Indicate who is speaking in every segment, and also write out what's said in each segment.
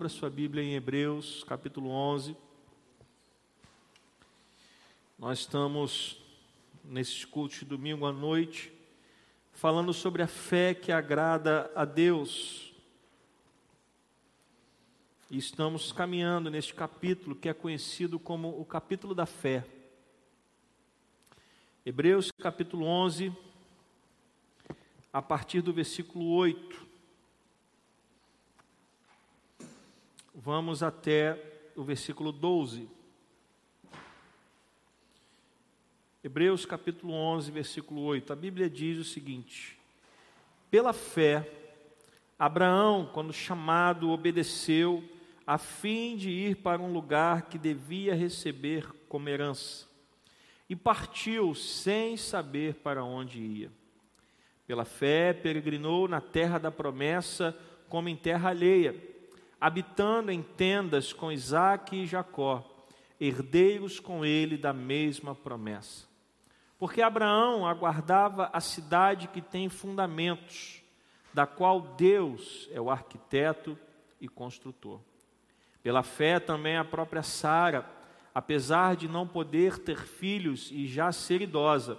Speaker 1: Abra sua Bíblia em Hebreus, capítulo 11. Nós estamos nesses cultos de domingo à noite, falando sobre a fé que agrada a Deus. E estamos caminhando neste capítulo que é conhecido como o capítulo da fé. Hebreus capítulo 11, a partir do versículo 8. Vamos até o versículo 12. Hebreus capítulo 11, versículo 8. A Bíblia diz o seguinte: Pela fé, Abraão, quando chamado, obedeceu, a fim de ir para um lugar que devia receber como herança, e partiu sem saber para onde ia. Pela fé, peregrinou na terra da promessa, como em terra alheia habitando em tendas com Isaac e Jacó, herdeiros com ele da mesma promessa. Porque Abraão aguardava a cidade que tem fundamentos, da qual Deus é o arquiteto e construtor. Pela fé também a própria Sara, apesar de não poder ter filhos e já ser idosa,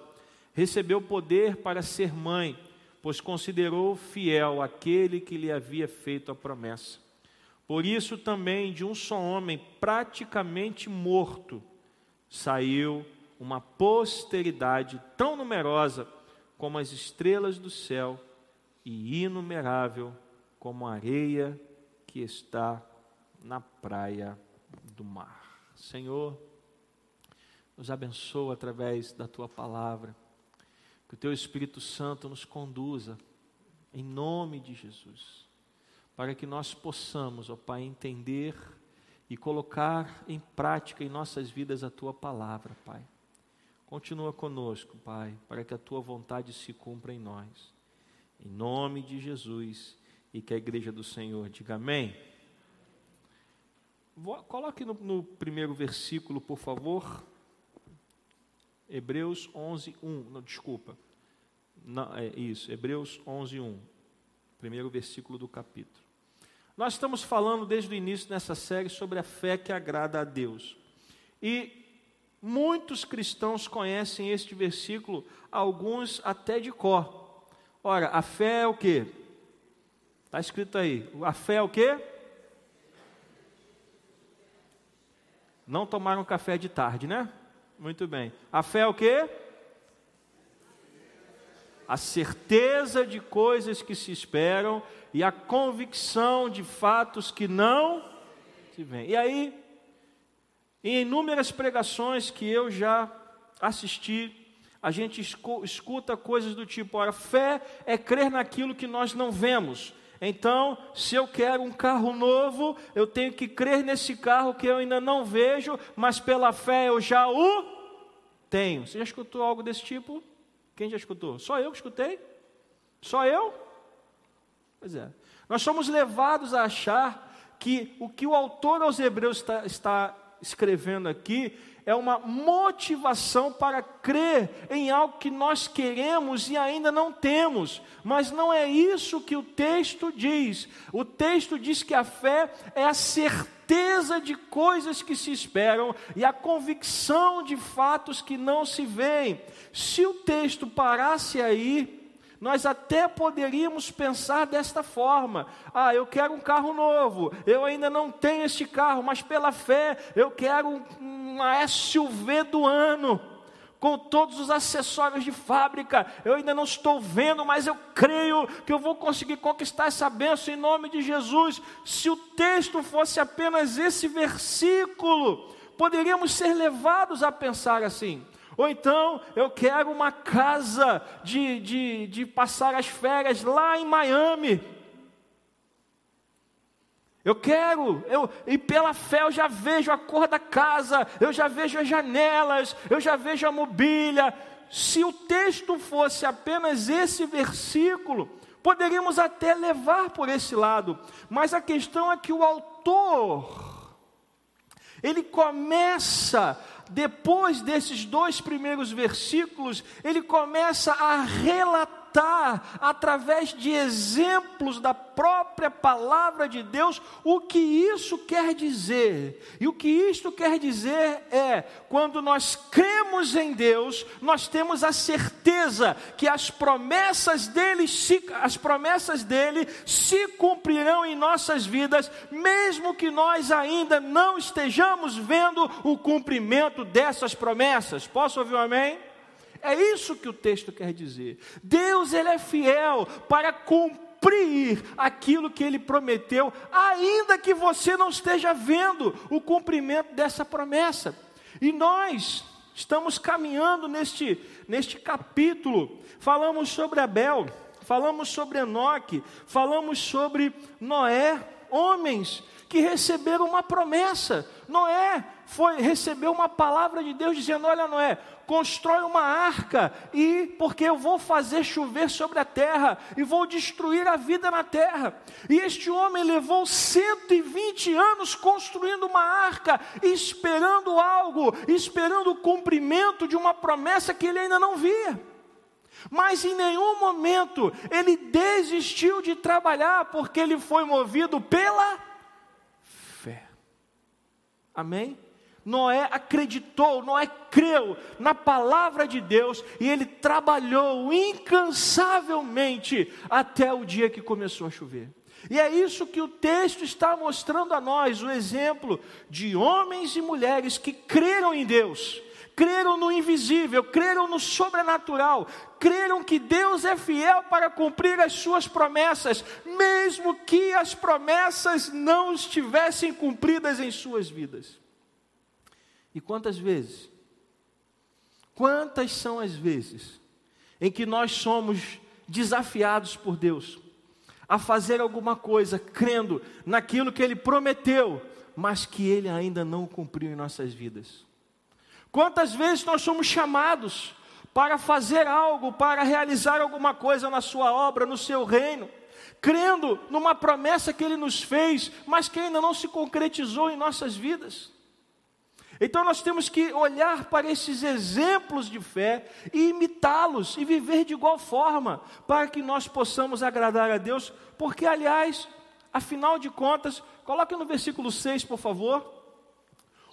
Speaker 1: recebeu poder para ser mãe, pois considerou fiel aquele que lhe havia feito a promessa. Por isso também de um só homem praticamente morto saiu uma posteridade tão numerosa como as estrelas do céu e inumerável como a areia que está na praia do mar. Senhor, nos abençoa através da tua palavra, que o teu Espírito Santo nos conduza, em nome de Jesus para que nós possamos, ó Pai, entender e colocar em prática em nossas vidas a tua palavra, Pai. Continua conosco, Pai, para que a tua vontade se cumpra em nós. Em nome de Jesus e que a igreja do Senhor diga amém. Coloque no, no primeiro versículo, por favor. Hebreus 11, 1. Não, desculpa. Não, é isso, Hebreus 11, 1. Primeiro versículo do capítulo. Nós estamos falando desde o início nessa série sobre a fé que agrada a Deus. E muitos cristãos conhecem este versículo, alguns até de cor. Ora, a fé é o que? Está escrito aí. A fé é o que? Não tomaram café de tarde, né? Muito bem. A fé é o que? A certeza de coisas que se esperam e a convicção de fatos que não se veem. E aí, em inúmeras pregações que eu já assisti, a gente escuta coisas do tipo: ora, fé é crer naquilo que nós não vemos. Então, se eu quero um carro novo, eu tenho que crer nesse carro que eu ainda não vejo, mas pela fé eu já o tenho. Você já escutou algo desse tipo? Quem já escutou? Só eu que escutei? Só eu? Pois é. Nós somos levados a achar que o que o autor aos Hebreus está, está escrevendo aqui é uma motivação para crer em algo que nós queremos e ainda não temos. Mas não é isso que o texto diz. O texto diz que a fé é a certeza de coisas que se esperam e a convicção de fatos que não se veem. Se o texto parasse aí, nós até poderíamos pensar desta forma: ah, eu quero um carro novo, eu ainda não tenho este carro, mas pela fé eu quero uma SUV do ano com todos os acessórios de fábrica. Eu ainda não estou vendo, mas eu creio que eu vou conseguir conquistar essa bênção em nome de Jesus. Se o texto fosse apenas esse versículo, poderíamos ser levados a pensar assim. Ou então eu quero uma casa de, de, de passar as férias lá em Miami. Eu quero, eu, e pela fé eu já vejo a cor da casa, eu já vejo as janelas, eu já vejo a mobília. Se o texto fosse apenas esse versículo, poderíamos até levar por esse lado, mas a questão é que o autor, ele começa depois desses dois primeiros versículos, ele começa a relatar através de exemplos da própria palavra de Deus, o que isso quer dizer. E o que isto quer dizer é: quando nós cremos em Deus, nós temos a certeza que as promessas dele se, as promessas dele se cumprirão em nossas vidas, mesmo que nós ainda não estejamos vendo o cumprimento dessas promessas. Posso ouvir um amém? É isso que o texto quer dizer. Deus ele é fiel para cumprir aquilo que ele prometeu, ainda que você não esteja vendo o cumprimento dessa promessa. E nós estamos caminhando neste neste capítulo. Falamos sobre Abel, falamos sobre Enoque, falamos sobre Noé, homens que receberam uma promessa. Noé foi recebeu uma palavra de Deus dizendo: "Olha, Noé, constrói uma arca e porque eu vou fazer chover sobre a terra e vou destruir a vida na terra". E este homem levou 120 anos construindo uma arca, esperando algo, esperando o cumprimento de uma promessa que ele ainda não via. Mas em nenhum momento ele desistiu de trabalhar, porque ele foi movido pela fé. Amém? Noé acreditou, Noé creu na palavra de Deus e ele trabalhou incansavelmente até o dia que começou a chover. E é isso que o texto está mostrando a nós, o exemplo de homens e mulheres que creram em Deus, creram no invisível, creram no sobrenatural, creram que Deus é fiel para cumprir as suas promessas, mesmo que as promessas não estivessem cumpridas em suas vidas. E quantas vezes? Quantas são as vezes em que nós somos desafiados por Deus a fazer alguma coisa crendo naquilo que Ele prometeu, mas que Ele ainda não cumpriu em nossas vidas? Quantas vezes nós somos chamados para fazer algo, para realizar alguma coisa na Sua obra, no Seu reino, crendo numa promessa que Ele nos fez, mas que ainda não se concretizou em nossas vidas? Então nós temos que olhar para esses exemplos de fé e imitá-los e viver de igual forma, para que nós possamos agradar a Deus, porque aliás, afinal de contas, coloque no versículo 6, por favor.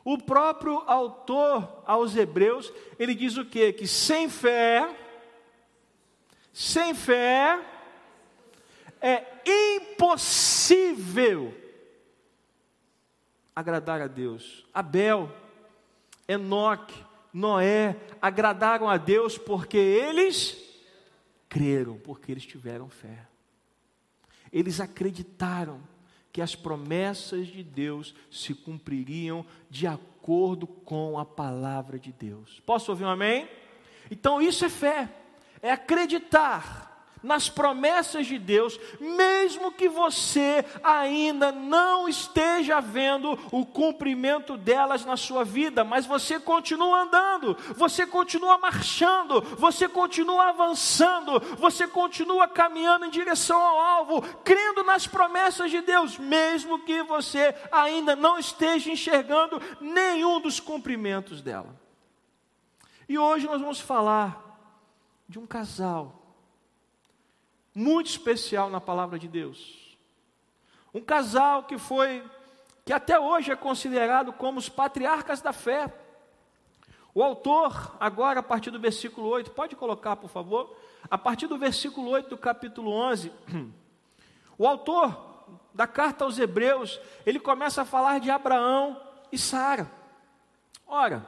Speaker 1: O próprio autor aos Hebreus, ele diz o quê? Que sem fé, sem fé, é impossível agradar a Deus. Abel, Enoque, Noé agradaram a Deus porque eles creram, porque eles tiveram fé. Eles acreditaram que as promessas de Deus se cumpririam de acordo com a palavra de Deus. Posso ouvir um amém? Então isso é fé, é acreditar nas promessas de Deus, mesmo que você ainda não esteja vendo o cumprimento delas na sua vida, mas você continua andando, você continua marchando, você continua avançando, você continua caminhando em direção ao alvo, crendo nas promessas de Deus, mesmo que você ainda não esteja enxergando nenhum dos cumprimentos dela. E hoje nós vamos falar de um casal muito especial na palavra de Deus. Um casal que foi, que até hoje é considerado como os patriarcas da fé. O autor, agora a partir do versículo 8, pode colocar por favor? A partir do versículo 8 do capítulo 11, o autor da carta aos Hebreus, ele começa a falar de Abraão e Sara. Ora,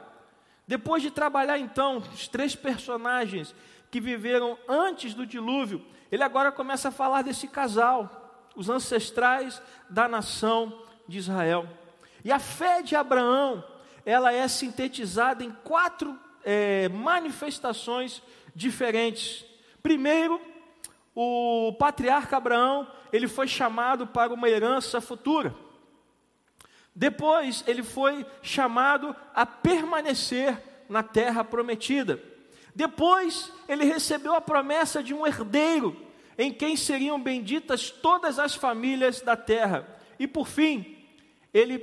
Speaker 1: depois de trabalhar então os três personagens que viveram antes do dilúvio, ele agora começa a falar desse casal, os ancestrais da nação de Israel. E a fé de Abraão, ela é sintetizada em quatro é, manifestações diferentes. Primeiro, o patriarca Abraão, ele foi chamado para uma herança futura. Depois, ele foi chamado a permanecer na terra prometida. Depois, ele recebeu a promessa de um herdeiro, em quem seriam benditas todas as famílias da terra. E por fim, ele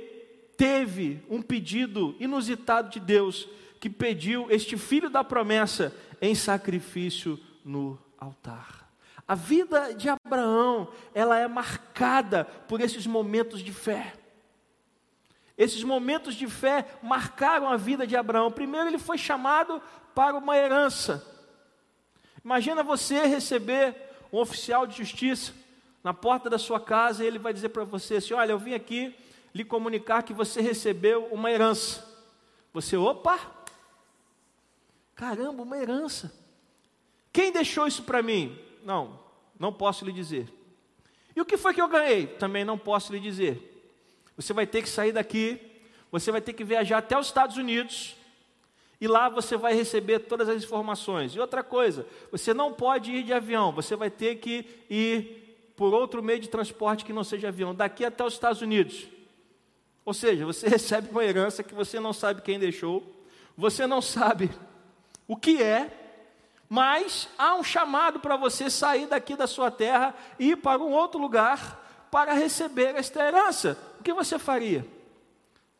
Speaker 1: teve um pedido inusitado de Deus, que pediu este filho da promessa em sacrifício no altar. A vida de Abraão, ela é marcada por esses momentos de fé. Esses momentos de fé marcaram a vida de Abraão. Primeiro, ele foi chamado para uma herança. Imagina você receber um oficial de justiça na porta da sua casa e ele vai dizer para você assim: Olha, eu vim aqui lhe comunicar que você recebeu uma herança. Você, opa, caramba, uma herança. Quem deixou isso para mim? Não, não posso lhe dizer. E o que foi que eu ganhei? Também não posso lhe dizer. Você vai ter que sair daqui, você vai ter que viajar até os Estados Unidos, e lá você vai receber todas as informações. E outra coisa, você não pode ir de avião, você vai ter que ir por outro meio de transporte que não seja avião, daqui até os Estados Unidos. Ou seja, você recebe uma herança que você não sabe quem deixou, você não sabe o que é, mas há um chamado para você sair daqui da sua terra e ir para um outro lugar para receber esta herança. O que você faria?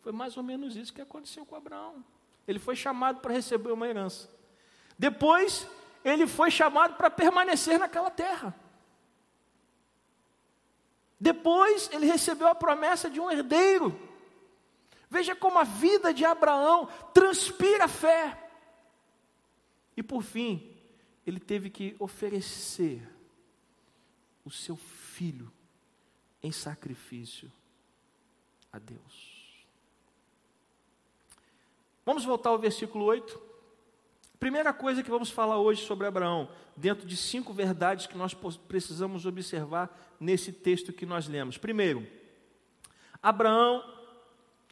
Speaker 1: Foi mais ou menos isso que aconteceu com Abraão. Ele foi chamado para receber uma herança. Depois, ele foi chamado para permanecer naquela terra. Depois, ele recebeu a promessa de um herdeiro. Veja como a vida de Abraão transpira fé. E por fim, ele teve que oferecer o seu filho em sacrifício a Deus. Vamos voltar ao versículo 8. Primeira coisa que vamos falar hoje sobre Abraão, dentro de cinco verdades que nós precisamos observar nesse texto que nós lemos. Primeiro, Abraão,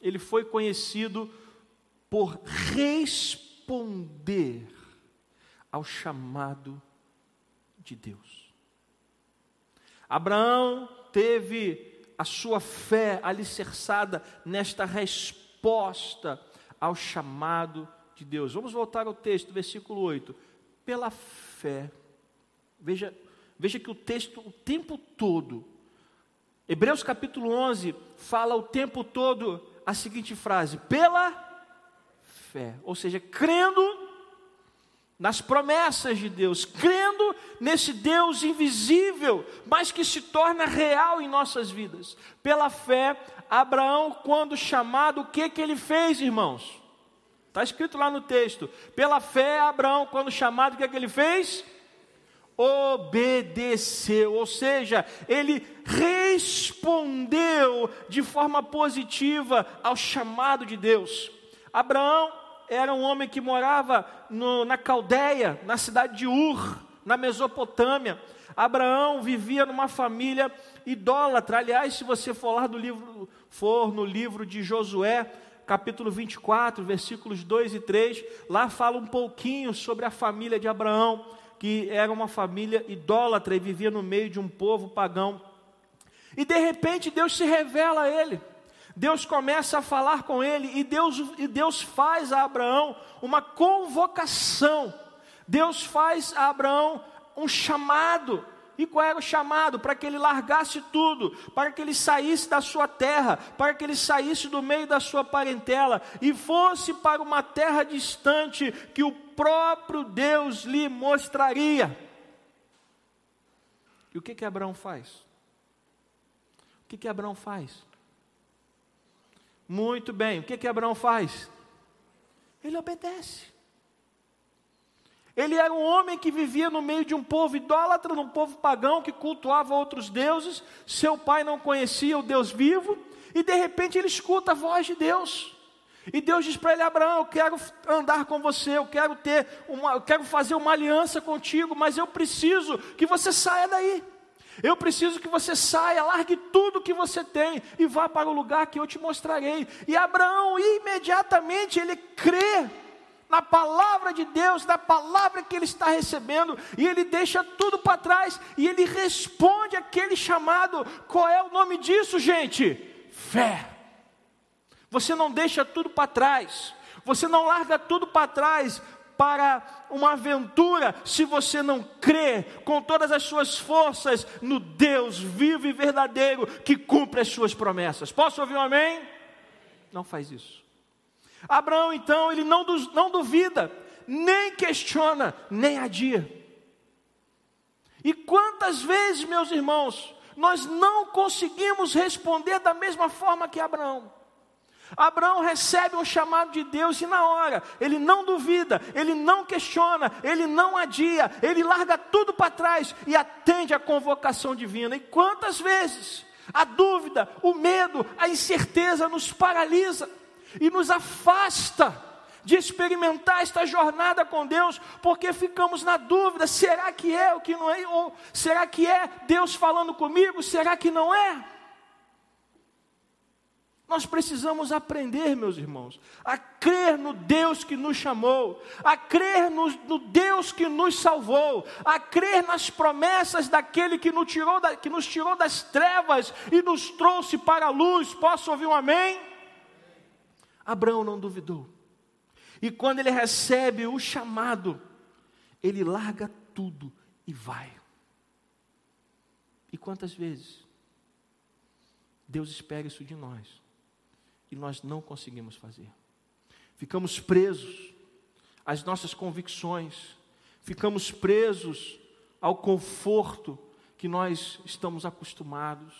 Speaker 1: ele foi conhecido por responder ao chamado de Deus. Abraão teve a sua fé alicerçada nesta resposta ao chamado de Deus. Vamos voltar ao texto, versículo 8. Pela fé, veja, veja que o texto, o tempo todo, Hebreus capítulo 11, fala o tempo todo a seguinte frase: pela fé, ou seja, crendo nas promessas de Deus, crendo nesse Deus invisível, mas que se torna real em nossas vidas. Pela fé, Abraão, quando chamado, o que que ele fez, irmãos? Está escrito lá no texto. Pela fé, Abraão, quando chamado, o que que ele fez? Obedeceu, ou seja, ele respondeu de forma positiva ao chamado de Deus. Abraão era um homem que morava no, na Caldeia, na cidade de Ur, na Mesopotâmia. Abraão vivia numa família idólatra. Aliás, se você for lá do livro, for no livro de Josué, capítulo 24, versículos 2 e 3, lá fala um pouquinho sobre a família de Abraão, que era uma família idólatra e vivia no meio de um povo pagão. E de repente Deus se revela a ele. Deus começa a falar com ele e Deus, e Deus faz a Abraão uma convocação. Deus faz a Abraão um chamado. E qual era o chamado? Para que ele largasse tudo, para que ele saísse da sua terra, para que ele saísse do meio da sua parentela e fosse para uma terra distante que o próprio Deus lhe mostraria. E o que que Abraão faz? O que que Abraão faz? Muito bem, o que que Abraão faz? Ele obedece. Ele era um homem que vivia no meio de um povo idólatra, num povo pagão que cultuava outros deuses. Seu pai não conhecia o Deus vivo, e de repente ele escuta a voz de Deus. E Deus diz para ele: Abraão, eu quero andar com você, eu quero ter uma, eu quero fazer uma aliança contigo, mas eu preciso que você saia daí. Eu preciso que você saia, largue tudo que você tem e vá para o lugar que eu te mostrarei. E Abraão imediatamente ele crê na palavra de Deus, na palavra que ele está recebendo, e ele deixa tudo para trás e ele responde aquele chamado. Qual é o nome disso, gente? Fé. Você não deixa tudo para trás. Você não larga tudo para trás para uma aventura se você não crê com todas as suas forças no Deus vivo e verdadeiro que cumpre as suas promessas. Posso ouvir um amém? Não faz isso. Abraão, então, ele não, não duvida, nem questiona, nem adia. E quantas vezes, meus irmãos, nós não conseguimos responder da mesma forma que Abraão? Abraão recebe um chamado de Deus e na hora, ele não duvida, ele não questiona, ele não adia, ele larga tudo para trás e atende à convocação divina. E quantas vezes a dúvida, o medo, a incerteza nos paralisa e nos afasta de experimentar esta jornada com Deus, porque ficamos na dúvida: será que é o que não é? Ou será que é Deus falando comigo? Será que não é? Nós precisamos aprender, meus irmãos, a crer no Deus que nos chamou, a crer no, no, Deus que nos salvou, a crer nas promessas daquele que nos, tirou da, que nos tirou das trevas e nos trouxe para a luz. Posso ouvir um amém? Abraão não duvidou. E quando ele recebe o chamado, ele larga tudo e vai. E quantas vezes Deus espera isso de nós? E nós não conseguimos fazer. Ficamos presos às nossas convicções, ficamos presos ao conforto que nós estamos acostumados,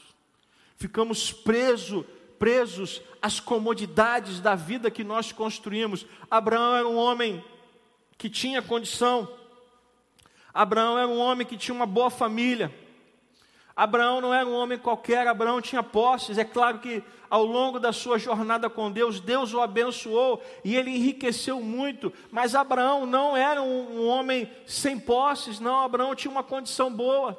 Speaker 1: ficamos presos presos às comodidades da vida que nós construímos. Abraão era um homem que tinha condição. Abraão era um homem que tinha uma boa família. Abraão não era um homem qualquer, Abraão tinha posses. É claro que ao longo da sua jornada com Deus, Deus o abençoou e ele enriqueceu muito. Mas Abraão não era um, um homem sem posses, não. Abraão tinha uma condição boa.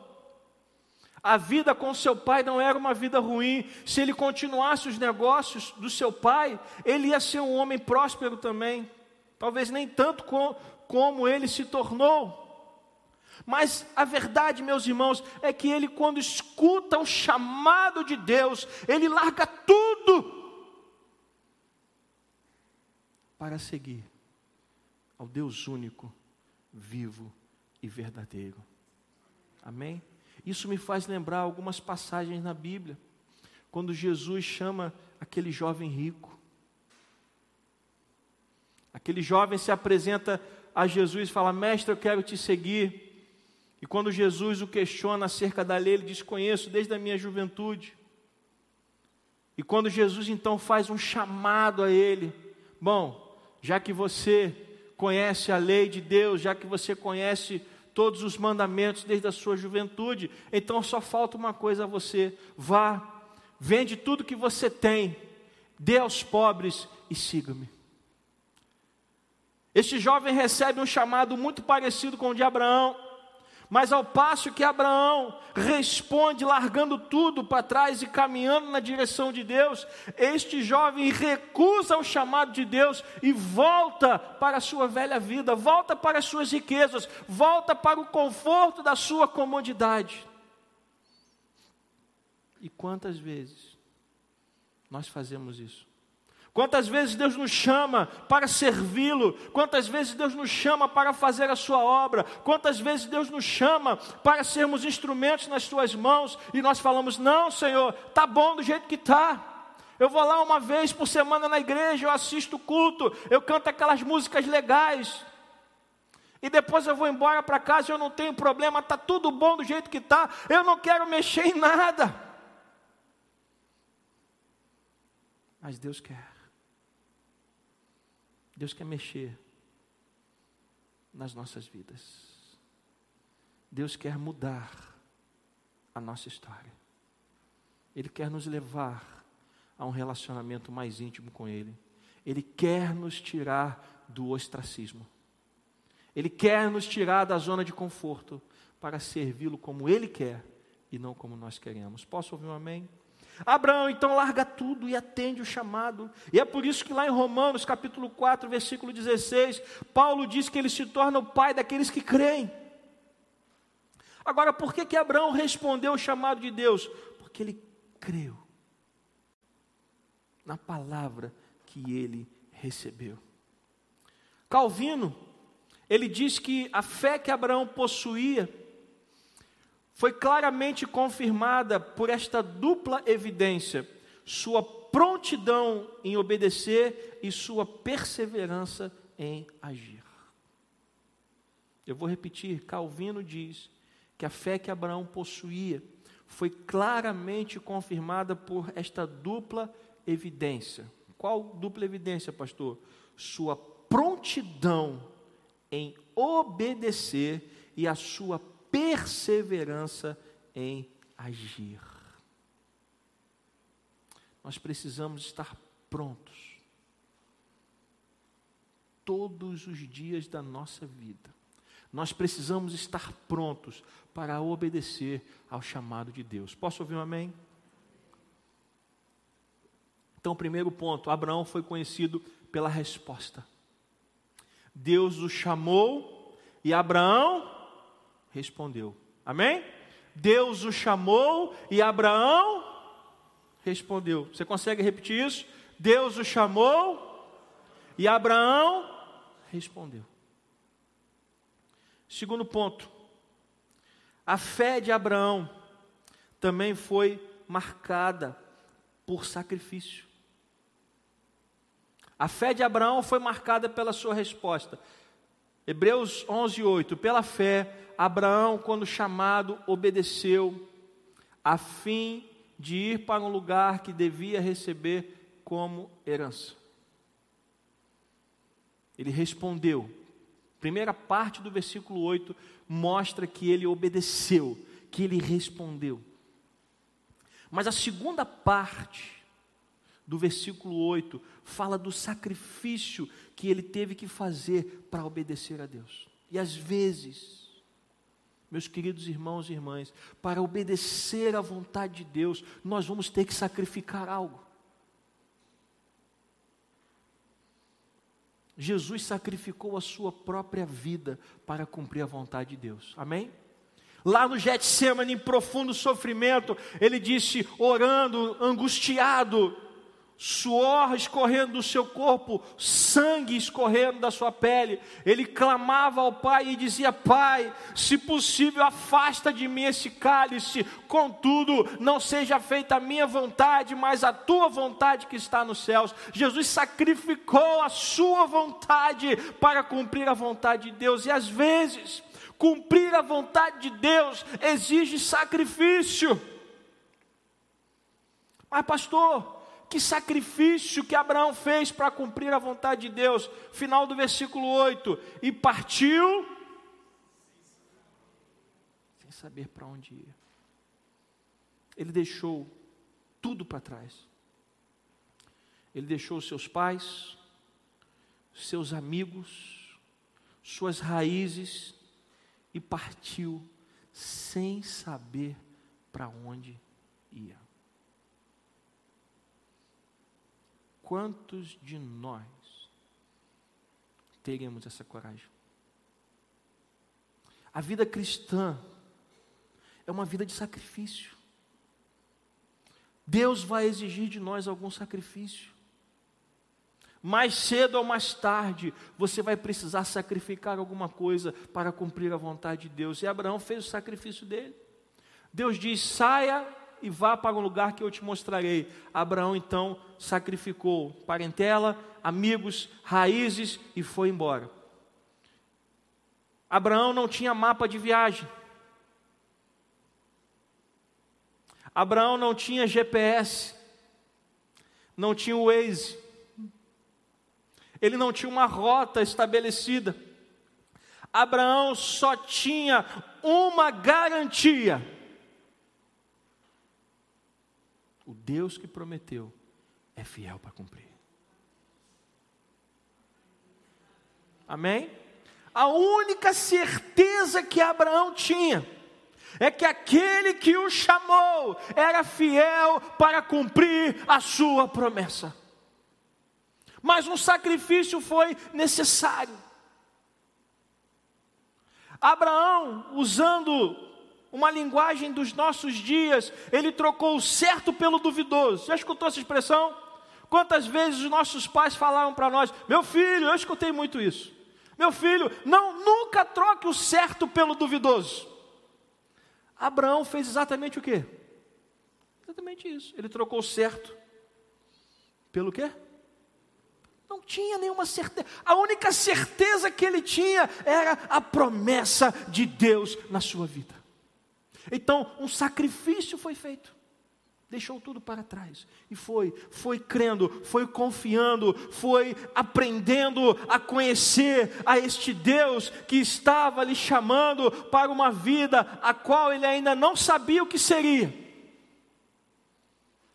Speaker 1: A vida com seu pai não era uma vida ruim. Se ele continuasse os negócios do seu pai, ele ia ser um homem próspero também. Talvez nem tanto com, como ele se tornou. Mas a verdade, meus irmãos, é que ele, quando escuta o chamado de Deus, ele larga tudo para seguir ao Deus único, vivo e verdadeiro. Amém? Isso me faz lembrar algumas passagens na Bíblia, quando Jesus chama aquele jovem rico. Aquele jovem se apresenta a Jesus e fala: Mestre, eu quero te seguir. E quando Jesus o questiona acerca da lei, ele diz: Conheço desde a minha juventude. E quando Jesus então faz um chamado a ele: Bom, já que você conhece a lei de Deus, já que você conhece todos os mandamentos desde a sua juventude, então só falta uma coisa a você: vá, vende tudo que você tem, dê aos pobres e siga-me. Este jovem recebe um chamado muito parecido com o de Abraão. Mas ao passo que Abraão responde largando tudo para trás e caminhando na direção de Deus, este jovem recusa o chamado de Deus e volta para a sua velha vida, volta para as suas riquezas, volta para o conforto da sua comodidade. E quantas vezes nós fazemos isso? Quantas vezes Deus nos chama para servi-lo? Quantas vezes Deus nos chama para fazer a sua obra? Quantas vezes Deus nos chama para sermos instrumentos nas suas mãos e nós falamos: "Não, Senhor, tá bom do jeito que tá. Eu vou lá uma vez por semana na igreja, eu assisto o culto, eu canto aquelas músicas legais. E depois eu vou embora para casa, eu não tenho problema, tá tudo bom do jeito que tá. Eu não quero mexer em nada." Mas Deus quer. Deus quer mexer nas nossas vidas. Deus quer mudar a nossa história. Ele quer nos levar a um relacionamento mais íntimo com Ele. Ele quer nos tirar do ostracismo. Ele quer nos tirar da zona de conforto para servi-lo como Ele quer e não como nós queremos. Posso ouvir um amém? Abraão então larga tudo e atende o chamado. E é por isso que lá em Romanos, capítulo 4, versículo 16, Paulo diz que ele se torna o pai daqueles que creem. Agora, por que que Abraão respondeu o chamado de Deus? Porque ele creu na palavra que ele recebeu. Calvino, ele diz que a fé que Abraão possuía foi claramente confirmada por esta dupla evidência: sua prontidão em obedecer e sua perseverança em agir. Eu vou repetir: Calvino diz que a fé que Abraão possuía foi claramente confirmada por esta dupla evidência. Qual dupla evidência, pastor? Sua prontidão em obedecer e a sua perseverança em agir. Nós precisamos estar prontos todos os dias da nossa vida. Nós precisamos estar prontos para obedecer ao chamado de Deus. Posso ouvir um amém? Então, primeiro ponto: Abraão foi conhecido pela resposta. Deus o chamou e Abraão respondeu. Amém? Deus o chamou e Abraão respondeu. Você consegue repetir isso? Deus o chamou e Abraão respondeu. Segundo ponto, a fé de Abraão também foi marcada por sacrifício. A fé de Abraão foi marcada pela sua resposta. Hebreus 11, 8. Pela fé, Abraão, quando chamado, obedeceu, a fim de ir para um lugar que devia receber como herança. Ele respondeu. Primeira parte do versículo 8 mostra que ele obedeceu, que ele respondeu. Mas a segunda parte do versículo 8 fala do sacrifício que ele teve que fazer para obedecer a Deus. E às vezes, meus queridos irmãos e irmãs, para obedecer à vontade de Deus, nós vamos ter que sacrificar algo. Jesus sacrificou a sua própria vida para cumprir a vontade de Deus. Amém? Lá no Getsemane, em profundo sofrimento, ele disse, orando, angustiado: suor escorrendo do seu corpo, sangue escorrendo da sua pele. Ele clamava ao Pai e dizia: Pai, se possível, afasta de mim esse cálice, contudo, não seja feita a minha vontade, mas a tua vontade que está nos céus. Jesus sacrificou a sua vontade para cumprir a vontade de Deus, e às vezes, cumprir a vontade de Deus exige sacrifício. Mas, pastor, que sacrifício que Abraão fez para cumprir a vontade de Deus. Final do versículo 8: E partiu sem saber para onde ia. Ele deixou tudo para trás. Ele deixou seus pais, seus amigos, suas raízes e partiu sem saber para onde ia. Quantos de nós teremos essa coragem? A vida cristã é uma vida de sacrifício. Deus vai exigir de nós algum sacrifício. Mais cedo ou mais tarde, você vai precisar sacrificar alguma coisa para cumprir a vontade de Deus. E Abraão fez o sacrifício dele. Deus diz: saia e vá para um lugar que eu te mostrarei. Abraão então sacrificou parentela, amigos, raízes e foi embora. Abraão não tinha mapa de viagem. Abraão não tinha GPS. Não tinha o Waze. Ele não tinha uma rota estabelecida. Abraão só tinha uma garantia o Deus que prometeu é fiel para cumprir. Amém? A única certeza que Abraão tinha é que aquele que o chamou era fiel para cumprir a sua promessa. Mas um sacrifício foi necessário. Abraão, usando uma linguagem dos nossos dias, ele trocou o certo pelo duvidoso. Já escutou essa expressão? Quantas vezes os nossos pais falaram para nós, meu filho, eu escutei muito isso. Meu filho, não nunca troque o certo pelo duvidoso. Abraão fez exatamente o quê? Exatamente isso. Ele trocou o certo pelo quê? Não tinha nenhuma certeza. A única certeza que ele tinha era a promessa de Deus na sua vida. Então, um sacrifício foi feito. Deixou tudo para trás e foi, foi crendo, foi confiando, foi aprendendo a conhecer a este Deus que estava lhe chamando para uma vida a qual ele ainda não sabia o que seria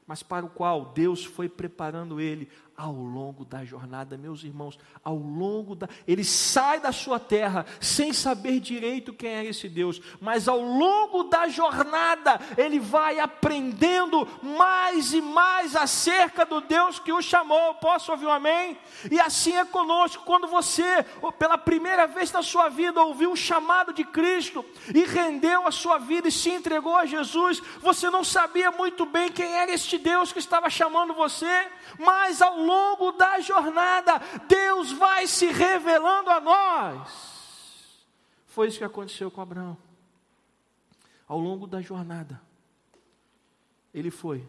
Speaker 1: mas para o qual Deus foi preparando ele ao longo da jornada, meus irmãos, ao longo da. Ele sai da sua terra sem saber direito quem é esse Deus, mas ao longo da jornada, ele vai aprendendo mais e mais acerca do Deus que o chamou. Posso ouvir um amém? E assim é conosco, quando você, pela primeira vez na sua vida, ouviu o chamado de Cristo e rendeu a sua vida e se entregou a Jesus, você não sabia muito bem quem era este Deus que estava chamando você, mas ao longo da jornada, Deus vai se revelando a nós. Foi isso que aconteceu com Abraão. Ao longo da jornada, ele foi,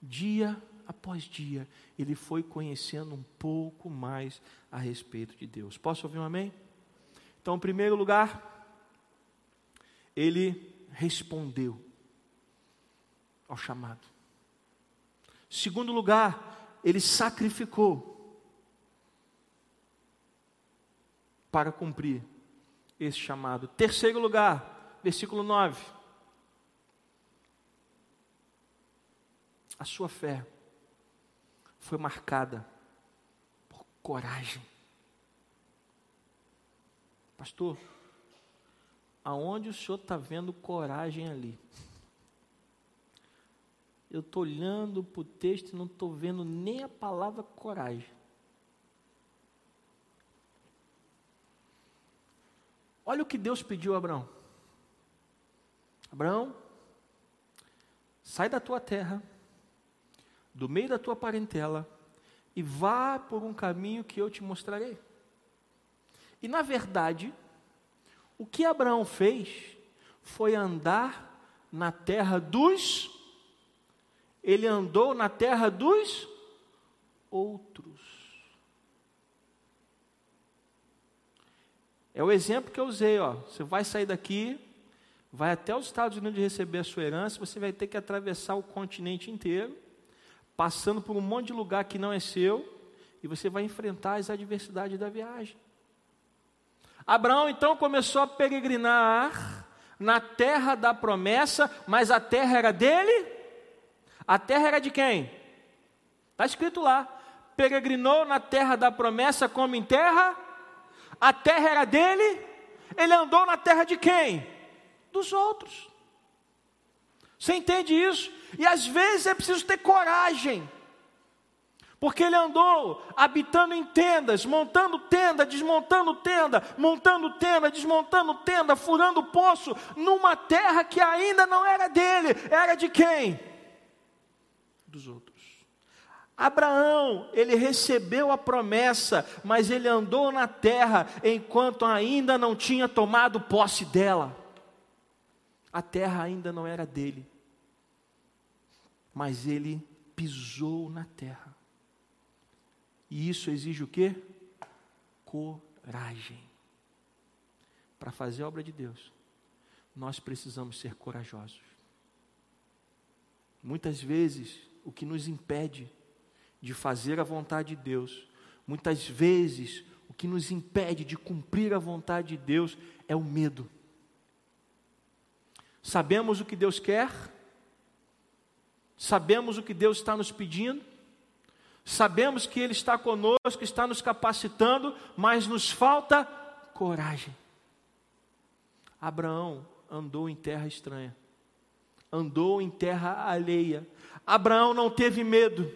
Speaker 1: dia após dia, ele foi conhecendo um pouco mais a respeito de Deus. Posso ouvir um amém? Então, em primeiro lugar, ele respondeu ao chamado. Segundo lugar, ele sacrificou para cumprir esse chamado. Terceiro lugar, versículo 9. A sua fé foi marcada por coragem. Pastor, aonde o senhor está vendo coragem ali? Eu estou olhando para o texto e não estou vendo nem a palavra coragem. Olha o que Deus pediu a Abraão. Abraão, sai da tua terra, do meio da tua parentela, e vá por um caminho que eu te mostrarei. E na verdade, o que Abraão fez foi andar na terra dos ele andou na terra dos outros. É o exemplo que eu usei, ó. Você vai sair daqui, vai até os Estados Unidos receber a sua herança, você vai ter que atravessar o continente inteiro, passando por um monte de lugar que não é seu, e você vai enfrentar as adversidades da viagem. Abraão então começou a peregrinar na terra da promessa, mas a terra era dele a terra era de quem? Está escrito lá. Peregrinou na terra da promessa como em terra. A terra era dele. Ele andou na terra de quem? Dos outros. Você entende isso? E às vezes é preciso ter coragem. Porque ele andou habitando em tendas, montando tenda, desmontando tenda, montando tenda, desmontando tenda, furando poço, numa terra que ainda não era dele, era de quem? Dos outros. Abraão, ele recebeu a promessa, mas ele andou na terra enquanto ainda não tinha tomado posse dela. A terra ainda não era dele, mas ele pisou na terra. E isso exige o que? Coragem. Para fazer a obra de Deus, nós precisamos ser corajosos. Muitas vezes, o que nos impede de fazer a vontade de Deus. Muitas vezes, o que nos impede de cumprir a vontade de Deus é o medo. Sabemos o que Deus quer, sabemos o que Deus está nos pedindo, sabemos que Ele está conosco, está nos capacitando, mas nos falta coragem. Abraão andou em terra estranha, andou em terra alheia, Abraão não teve medo.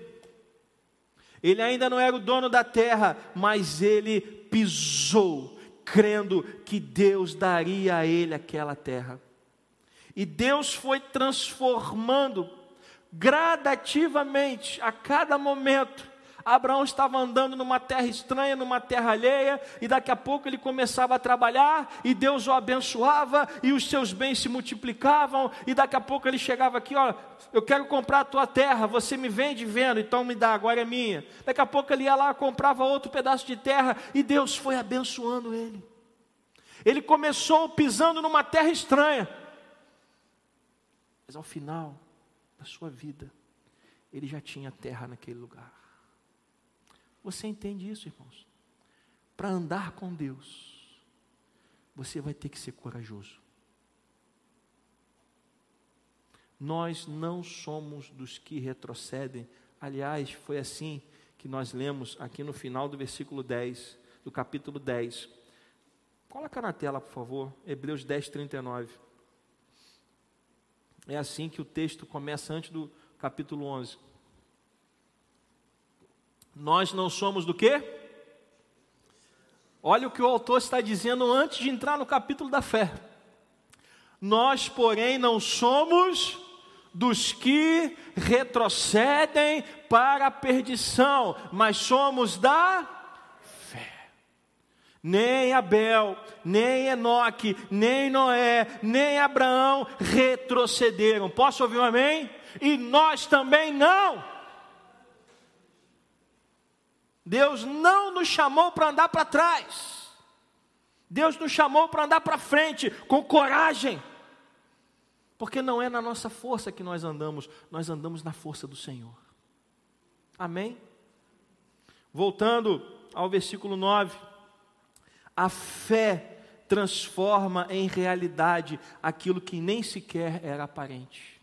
Speaker 1: Ele ainda não era o dono da terra, mas ele pisou, crendo que Deus daria a ele aquela terra. E Deus foi transformando gradativamente, a cada momento, Abraão estava andando numa terra estranha, numa terra alheia, e daqui a pouco ele começava a trabalhar, e Deus o abençoava, e os seus bens se multiplicavam, e daqui a pouco ele chegava aqui, ó, eu quero comprar a tua terra, você me vende vendo, então me dá, agora é minha. Daqui a pouco ele ia lá, comprava outro pedaço de terra, e Deus foi abençoando ele. Ele começou pisando numa terra estranha, Mas ao final da sua vida, ele já tinha terra naquele lugar. Você entende isso, irmãos? Para andar com Deus, você vai ter que ser corajoso. Nós não somos dos que retrocedem. Aliás, foi assim que nós lemos aqui no final do versículo 10, do capítulo 10. Coloca na tela, por favor, Hebreus 10, 39. É assim que o texto começa antes do capítulo 11. Nós não somos do quê? Olha o que o autor está dizendo antes de entrar no capítulo da fé. Nós, porém, não somos dos que retrocedem para a perdição, mas somos da fé. Nem Abel, nem Enoque, nem Noé, nem Abraão retrocederam. Posso ouvir um amém? E nós também não. Deus não nos chamou para andar para trás. Deus nos chamou para andar para frente, com coragem. Porque não é na nossa força que nós andamos, nós andamos na força do Senhor. Amém? Voltando ao versículo 9. A fé transforma em realidade aquilo que nem sequer era aparente.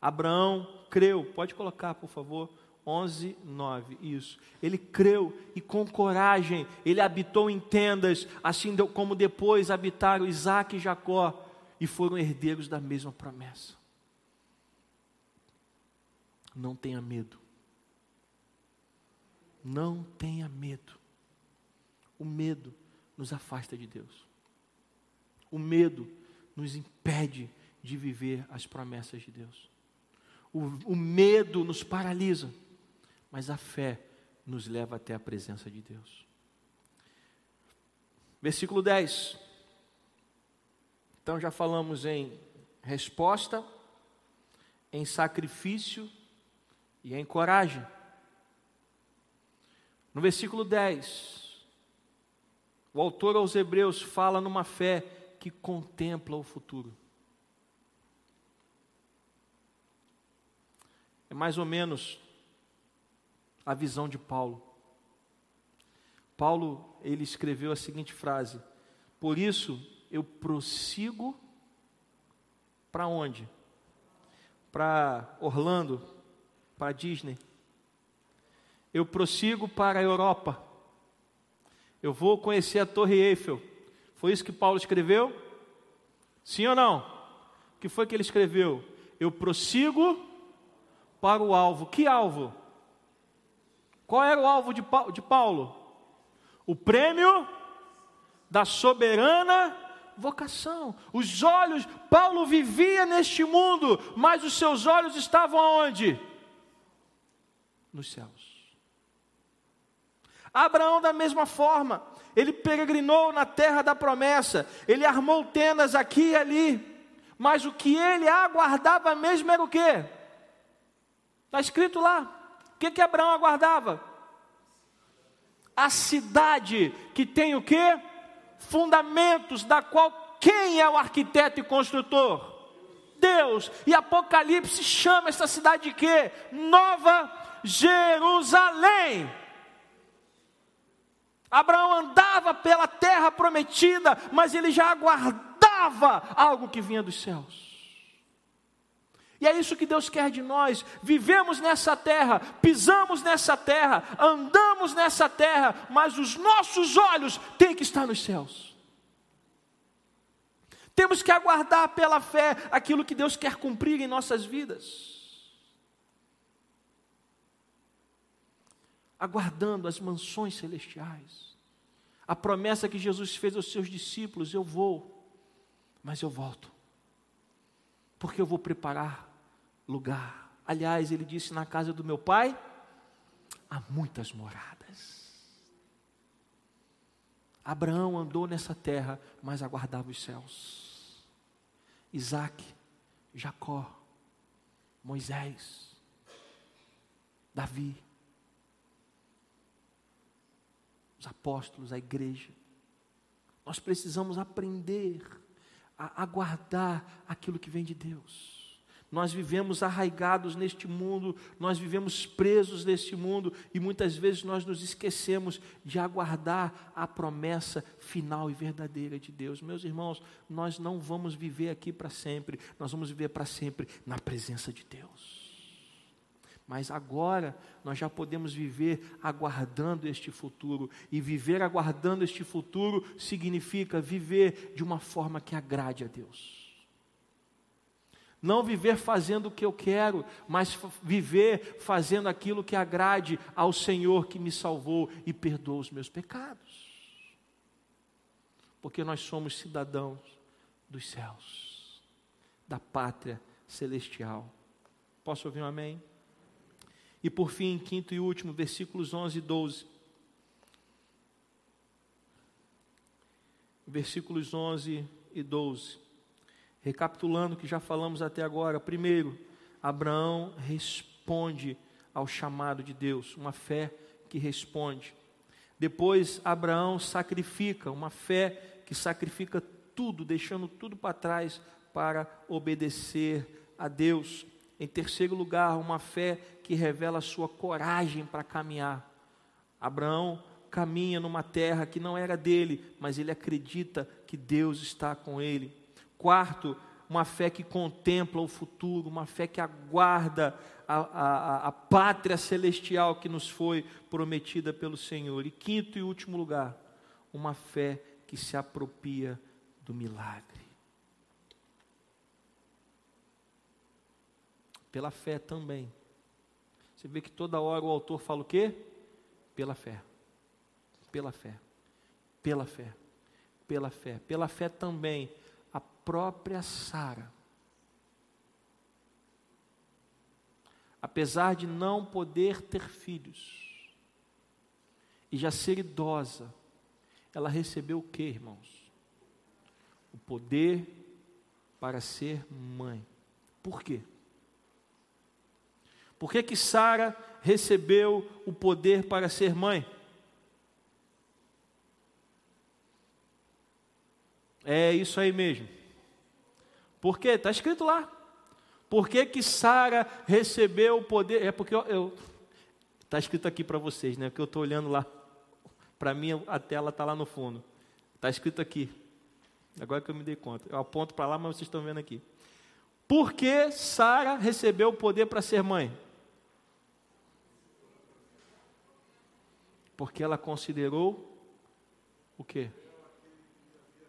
Speaker 1: Abraão creu, pode colocar, por favor, 11, 9, isso. Ele creu e com coragem, ele habitou em tendas, assim como depois habitaram Isaac e Jacó e foram herdeiros da mesma promessa. Não tenha medo. Não tenha medo. O medo nos afasta de Deus. O medo nos impede de viver as promessas de Deus. O, o medo nos paralisa, mas a fé nos leva até a presença de Deus. Versículo 10. Então já falamos em resposta, em sacrifício e em coragem. No versículo 10, o autor aos Hebreus fala numa fé que contempla o futuro. É mais ou menos a visão de Paulo. Paulo, ele escreveu a seguinte frase: Por isso eu prossigo para onde? Para Orlando, para Disney. Eu prossigo para a Europa. Eu vou conhecer a Torre Eiffel. Foi isso que Paulo escreveu? Sim ou não? O que foi que ele escreveu? Eu prossigo para o alvo. Que alvo? Qual era o alvo de Paulo? O prêmio da soberana vocação. Os olhos, Paulo vivia neste mundo, mas os seus olhos estavam aonde? Nos céus. Abraão, da mesma forma, ele peregrinou na terra da promessa, ele armou tendas aqui e ali, mas o que ele aguardava mesmo era o quê? Está escrito lá. O que, que Abraão aguardava? A cidade que tem o quê? fundamentos da qual quem é o arquiteto e construtor? Deus. E Apocalipse chama essa cidade de quê? Nova Jerusalém. Abraão andava pela terra prometida, mas ele já aguardava algo que vinha dos céus. E é isso que Deus quer de nós. Vivemos nessa terra, pisamos nessa terra, andamos nessa terra, mas os nossos olhos têm que estar nos céus. Temos que aguardar pela fé aquilo que Deus quer cumprir em nossas vidas. Aguardando as mansões celestiais. A promessa que Jesus fez aos seus discípulos: eu vou, mas eu volto porque eu vou preparar lugar. Aliás, ele disse: Na casa do meu pai há muitas moradas. Abraão andou nessa terra, mas aguardava os céus. Isaac, Jacó, Moisés, Davi, os apóstolos, a igreja. Nós precisamos aprender a aguardar aquilo que vem de Deus. Nós vivemos arraigados neste mundo, nós vivemos presos neste mundo e muitas vezes nós nos esquecemos de aguardar a promessa final e verdadeira de Deus. Meus irmãos, nós não vamos viver aqui para sempre, nós vamos viver para sempre na presença de Deus. Mas agora nós já podemos viver aguardando este futuro, e viver aguardando este futuro significa viver de uma forma que agrade a Deus. Não viver fazendo o que eu quero, mas viver fazendo aquilo que agrade ao Senhor que me salvou e perdoa os meus pecados. Porque nós somos cidadãos dos céus, da pátria celestial. Posso ouvir um amém? E por fim, quinto e último, versículos 11 e 12. Versículos 11 e 12. Recapitulando o que já falamos até agora. Primeiro, Abraão responde ao chamado de Deus, uma fé que responde. Depois, Abraão sacrifica, uma fé que sacrifica tudo, deixando tudo para trás para obedecer a Deus. Em terceiro lugar, uma fé que revela a sua coragem para caminhar. Abraão caminha numa terra que não era dele, mas ele acredita que Deus está com ele. Quarto, uma fé que contempla o futuro, uma fé que aguarda a, a, a, pátria celestial que nos foi prometida pelo Senhor. E quinto e último lugar, uma fé que se apropria do milagre. Pela fé também. Você vê que toda hora o autor fala o quê? Pela fé. Pela fé. Pela fé. Pela fé. Pela fé também própria Sara. Apesar de não poder ter filhos e já ser idosa, ela recebeu o que, irmãos? O poder para ser mãe. Por quê? Por que que Sara recebeu o poder para ser mãe? É isso aí mesmo. Por quê? Está escrito lá. Por que, que Sara recebeu o poder? É porque eu. Está escrito aqui para vocês, né? Porque eu estou olhando lá. Para mim, a tela está lá no fundo. Está escrito aqui. Agora que eu me dei conta. Eu aponto para lá, mas vocês estão vendo aqui. Por que Sara recebeu o poder para ser mãe? Porque ela considerou o quê?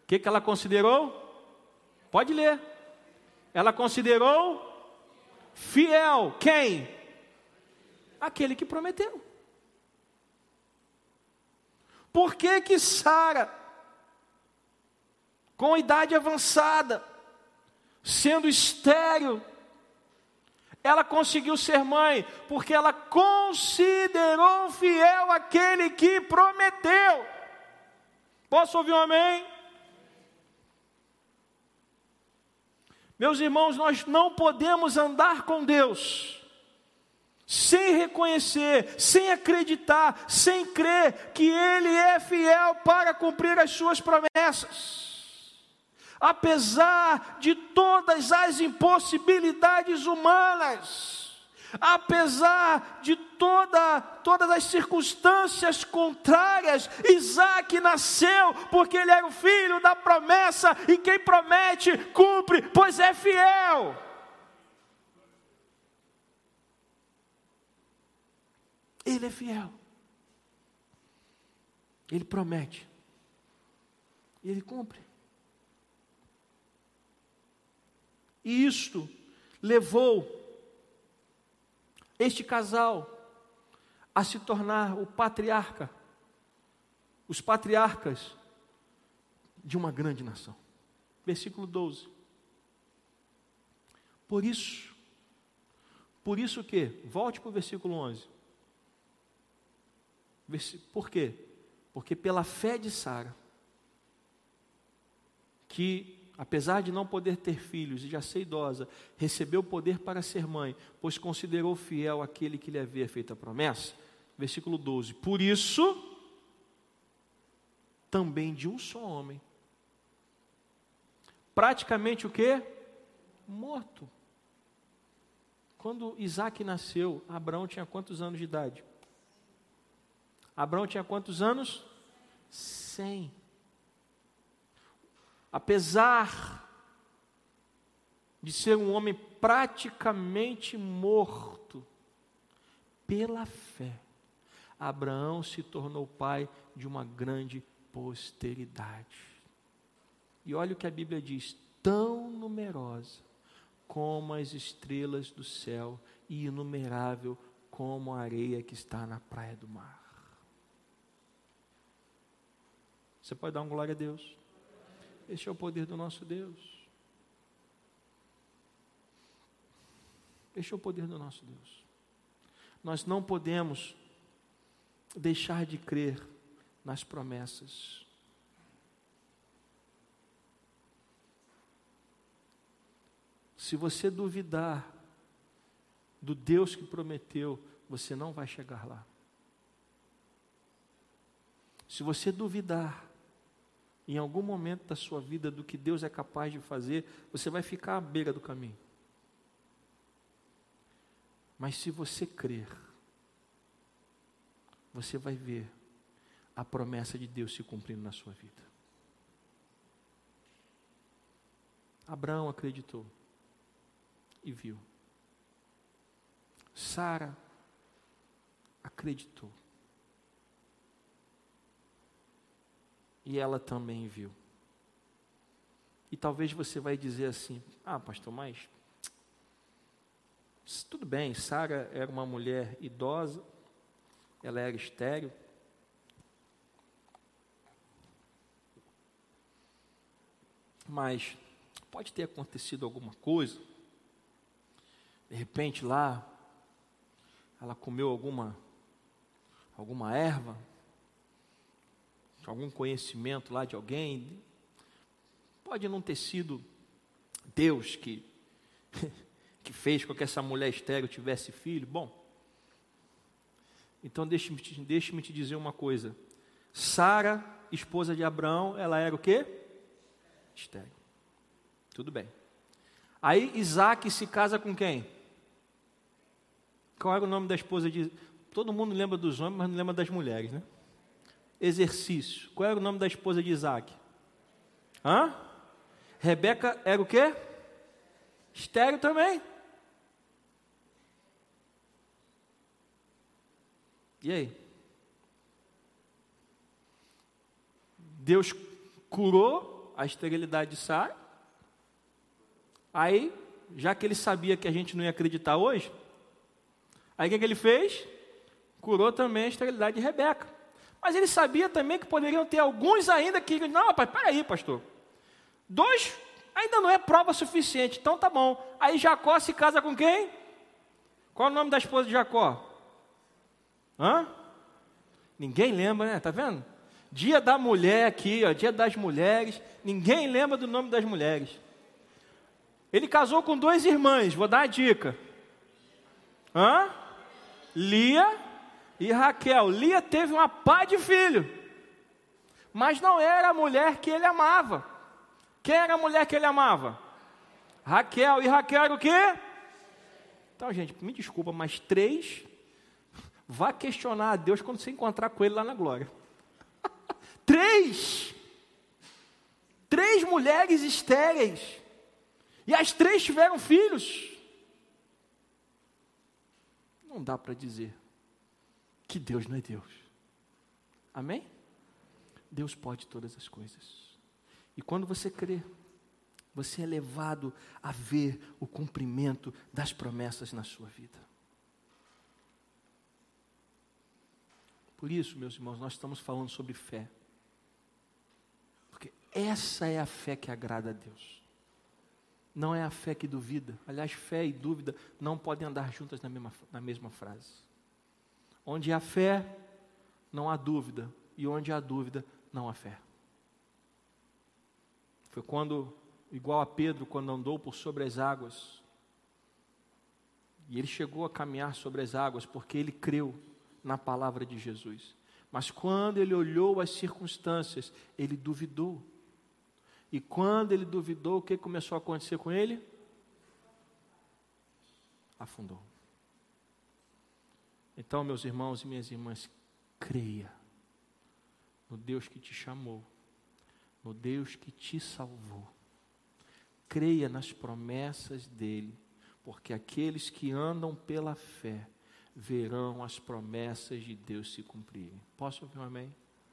Speaker 1: O que, que ela considerou? Pode ler. Ela considerou fiel quem? Aquele que prometeu. Por que que Sara, com idade avançada, sendo estéril, ela conseguiu ser mãe? Porque ela considerou fiel aquele que prometeu. Posso ouvir um amém? Meus irmãos, nós não podemos andar com Deus sem reconhecer, sem acreditar, sem crer que Ele é fiel para cumprir as Suas promessas. Apesar de todas as impossibilidades humanas, apesar de toda, todas as circunstâncias contrárias, Isaac nasceu porque ele era o filho da promessa, e quem promete, cumpre, pois é fiel. Ele é fiel. Ele promete. E ele cumpre. E isto levou este casal a se tornar o patriarca, os patriarcas de uma grande nação. Versículo 12. Por isso, por isso que, volte para o versículo 11. Por quê? Porque pela fé de Sara, que apesar de não poder ter filhos e já ser idosa, recebeu poder para ser mãe, pois considerou fiel aquele que lhe havia feito a promessa. Versículo 12: Por isso, também de um só homem, praticamente o que? Morto. Quando Isaac nasceu, Abraão tinha quantos anos de idade? Abraão tinha quantos anos? Cem. Apesar de ser um homem praticamente morto, pela fé, Abraão se tornou pai de uma grande posteridade. E olha o que a Bíblia diz: tão numerosa como as estrelas do céu e inumerável como a areia que está na praia do mar. Você pode dar um glória a Deus. Este é o poder do nosso Deus. Este é o poder do nosso Deus. Nós não podemos deixar de crer nas promessas. Se você duvidar do Deus que prometeu, você não vai chegar lá. Se você duvidar em algum momento da sua vida do que Deus é capaz de fazer, você vai ficar à beira do caminho. Mas se você crer, você vai ver a promessa de Deus se cumprindo na sua vida. Abraão acreditou e viu. Sara acreditou. E ela também viu. E talvez você vai dizer assim: "Ah, pastor, mas tudo bem, Sara era uma mulher idosa, ela era estéril. Mas pode ter acontecido alguma coisa. De repente lá ela comeu alguma alguma erva, algum conhecimento lá de alguém. Pode não ter sido Deus que que fez com que essa mulher estéril tivesse filho. Bom, então deixe-me deixe te dizer uma coisa. Sara, esposa de Abraão, ela era o quê? Estéreo. Tudo bem. Aí Isaac se casa com quem? Qual era o nome da esposa de. Todo mundo lembra dos homens, mas não lembra das mulheres, né? Exercício. Qual era o nome da esposa de Isaac? Hã? Rebeca era o quê? Estéreo também. E aí? Deus curou a esterilidade de Sara. Aí, já que ele sabia que a gente não ia acreditar hoje, aí o que, que ele fez? Curou também a esterilidade de Rebeca. Mas ele sabia também que poderiam ter alguns ainda que, não, rapaz, peraí, pastor. Dois ainda não é prova suficiente, então tá bom. Aí Jacó se casa com quem? Qual é o nome da esposa de Jacó? Hã? Ninguém lembra, né? Tá vendo? Dia da mulher aqui, ó, dia das mulheres. Ninguém lembra do nome das mulheres. Ele casou com duas irmãs, vou dar a dica. Hã? Lia e Raquel. Lia teve uma pá de filho, mas não era a mulher que ele amava. Quem era a mulher que ele amava? Raquel. E Raquel era o quê? Então, gente, me desculpa, mas três Vá questionar a Deus quando você encontrar com Ele lá na glória. três! Três mulheres estéreis. E as três tiveram filhos. Não dá para dizer que Deus não é Deus. Amém? Deus pode todas as coisas. E quando você crê, você é levado a ver o cumprimento das promessas na sua vida. Por isso, meus irmãos, nós estamos falando sobre fé. Porque essa é a fé que agrada a Deus. Não é a fé que duvida. Aliás, fé e dúvida não podem andar juntas na mesma, na mesma frase. Onde há fé, não há dúvida. E onde há dúvida, não há fé. Foi quando, igual a Pedro, quando andou por sobre as águas, e ele chegou a caminhar sobre as águas porque ele creu na palavra de Jesus. Mas quando ele olhou as circunstâncias, ele duvidou. E quando ele duvidou, o que começou a acontecer com ele? afundou. Então, meus irmãos e minhas irmãs, creia no Deus que te chamou, no Deus que te salvou. Creia nas promessas dele, porque aqueles que andam pela fé verão as promessas de Deus se cumprirem. Posso ouvir um amém?